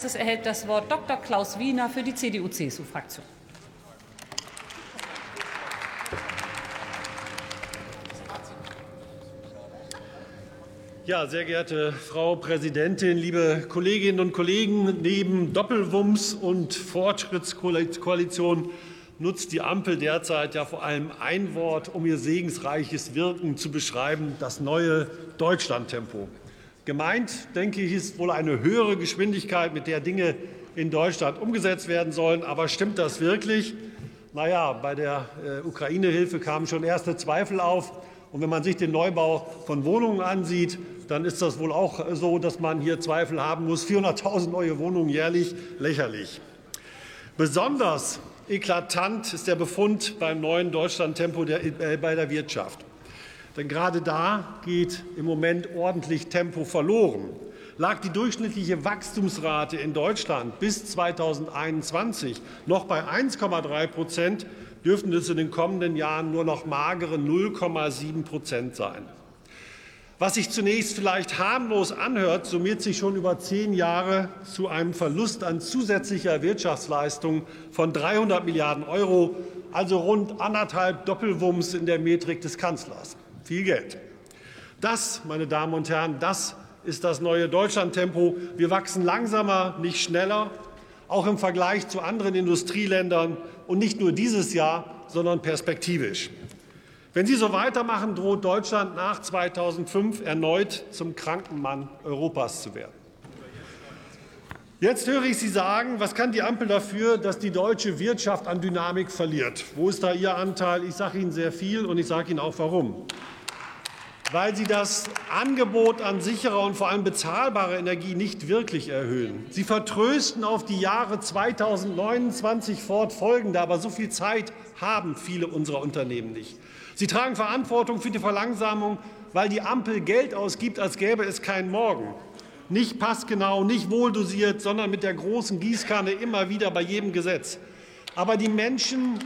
Es erhält das Wort Dr. Klaus Wiener für die CDU-CSU-Fraktion. Ja, sehr geehrte Frau Präsidentin, liebe Kolleginnen und Kollegen, neben Doppelwumms und Fortschrittskoalition nutzt die Ampel derzeit ja vor allem ein Wort, um ihr segensreiches Wirken zu beschreiben, das neue Deutschlandtempo. Gemeint, denke ich, ist wohl eine höhere Geschwindigkeit, mit der Dinge in Deutschland umgesetzt werden sollen. Aber stimmt das wirklich? Na ja, bei der äh, Ukraine-Hilfe kamen schon erste Zweifel auf. Und wenn man sich den Neubau von Wohnungen ansieht, dann ist das wohl auch so, dass man hier Zweifel haben muss. 400.000 neue Wohnungen jährlich, lächerlich. Besonders eklatant ist der Befund beim neuen Deutschlandtempo der, äh, bei der Wirtschaft. Denn gerade da geht im Moment ordentlich Tempo verloren. Lag die durchschnittliche Wachstumsrate in Deutschland bis 2021 noch bei 1,3 Prozent, dürften es in den kommenden Jahren nur noch magere 0,7 Prozent sein. Was sich zunächst vielleicht harmlos anhört, summiert sich schon über zehn Jahre zu einem Verlust an zusätzlicher Wirtschaftsleistung von 300 Milliarden Euro, also rund anderthalb Doppelwumms in der Metrik des Kanzlers viel Geld. Das, meine Damen und Herren, das ist das neue Deutschlandtempo. Wir wachsen langsamer, nicht schneller, auch im Vergleich zu anderen Industrieländern und nicht nur dieses Jahr, sondern perspektivisch. Wenn Sie so weitermachen, droht Deutschland nach 2005 erneut zum kranken Mann Europas zu werden. Jetzt höre ich Sie sagen, was kann die Ampel dafür, dass die deutsche Wirtschaft an Dynamik verliert? Wo ist da Ihr Anteil? Ich sage Ihnen sehr viel, und ich sage Ihnen auch warum weil sie das Angebot an sicherer und vor allem bezahlbarer Energie nicht wirklich erhöhen. Sie vertrösten auf die Jahre 2029 fortfolgende, aber so viel Zeit haben viele unserer Unternehmen nicht. Sie tragen Verantwortung für die Verlangsamung, weil die Ampel Geld ausgibt, als gäbe es keinen Morgen. Nicht passgenau, nicht wohldosiert, sondern mit der großen Gießkanne immer wieder bei jedem Gesetz. Aber die Menschen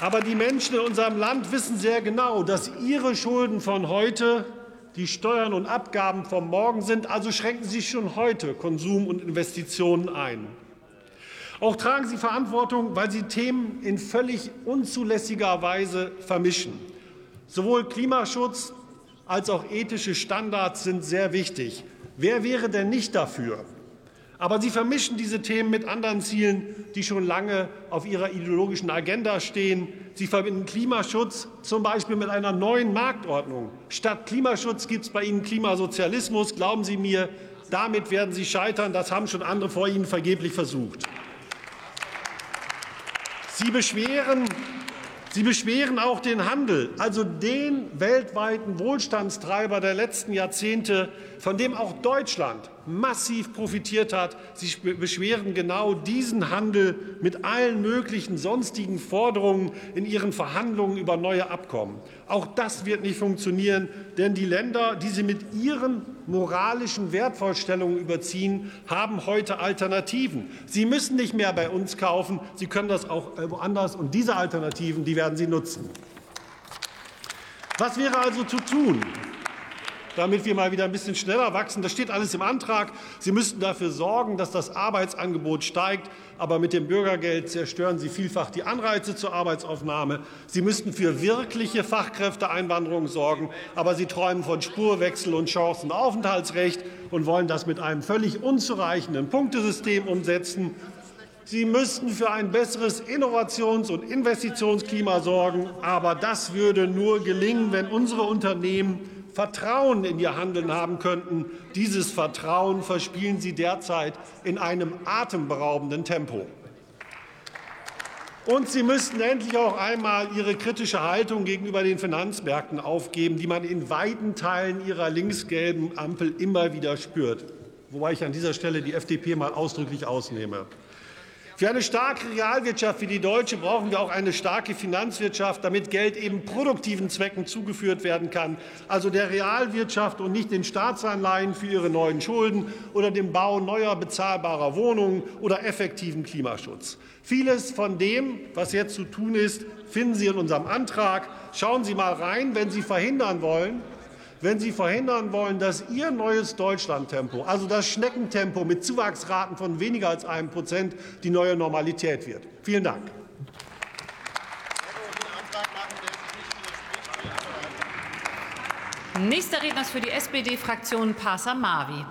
aber die Menschen in unserem Land wissen sehr genau, dass ihre Schulden von heute die Steuern und Abgaben vom Morgen sind. Also schränken Sie schon heute Konsum und Investitionen ein. Auch tragen Sie Verantwortung, weil Sie Themen in völlig unzulässiger Weise vermischen. Sowohl Klimaschutz als auch ethische Standards sind sehr wichtig. Wer wäre denn nicht dafür? Aber Sie vermischen diese Themen mit anderen Zielen, die schon lange auf Ihrer ideologischen Agenda stehen. Sie verbinden Klimaschutz zum Beispiel mit einer neuen Marktordnung. Statt Klimaschutz gibt es bei Ihnen Klimasozialismus. Glauben Sie mir, damit werden Sie scheitern. Das haben schon andere vor Ihnen vergeblich versucht. Sie beschweren Sie beschweren auch den Handel, also den weltweiten Wohlstandstreiber der letzten Jahrzehnte, von dem auch Deutschland massiv profitiert hat. Sie beschweren genau diesen Handel mit allen möglichen sonstigen Forderungen in ihren Verhandlungen über neue Abkommen. Auch das wird nicht funktionieren, denn die Länder, die sie mit ihren moralischen Wertvorstellungen überziehen, haben heute Alternativen. Sie müssen nicht mehr bei uns kaufen, sie können das auch woanders, und diese Alternativen, die werden sie nutzen. Was wäre also zu tun? Damit wir mal wieder ein bisschen schneller wachsen. Das steht alles im Antrag. Sie müssten dafür sorgen, dass das Arbeitsangebot steigt. Aber mit dem Bürgergeld zerstören Sie vielfach die Anreize zur Arbeitsaufnahme. Sie müssten für wirkliche Fachkräfteeinwanderung sorgen. Aber Sie träumen von Spurwechsel und Chancenaufenthaltsrecht und wollen das mit einem völlig unzureichenden Punktesystem umsetzen. Sie müssten für ein besseres Innovations- und Investitionsklima sorgen. Aber das würde nur gelingen, wenn unsere Unternehmen Vertrauen in ihr Handeln haben könnten. Dieses Vertrauen verspielen sie derzeit in einem atemberaubenden Tempo. Und Sie müssten endlich auch einmal Ihre kritische Haltung gegenüber den Finanzmärkten aufgeben, die man in weiten Teilen Ihrer linksgelben Ampel immer wieder spürt, wobei ich an dieser Stelle die FDP mal ausdrücklich ausnehme. Für eine starke Realwirtschaft wie die deutsche brauchen wir auch eine starke Finanzwirtschaft, damit Geld eben produktiven Zwecken zugeführt werden kann, also der Realwirtschaft und nicht den Staatsanleihen für ihre neuen Schulden oder dem Bau neuer bezahlbarer Wohnungen oder effektiven Klimaschutz. Vieles von dem, was jetzt zu tun ist, finden Sie in unserem Antrag. Schauen Sie mal rein, wenn Sie verhindern wollen, wenn Sie verhindern wollen, dass Ihr neues Deutschlandtempo, also das Schneckentempo mit Zuwachsraten von weniger als einem Prozent, die neue Normalität wird. Vielen Dank. Nächster Redner ist für die SPD-Fraktion Parsa Mavi.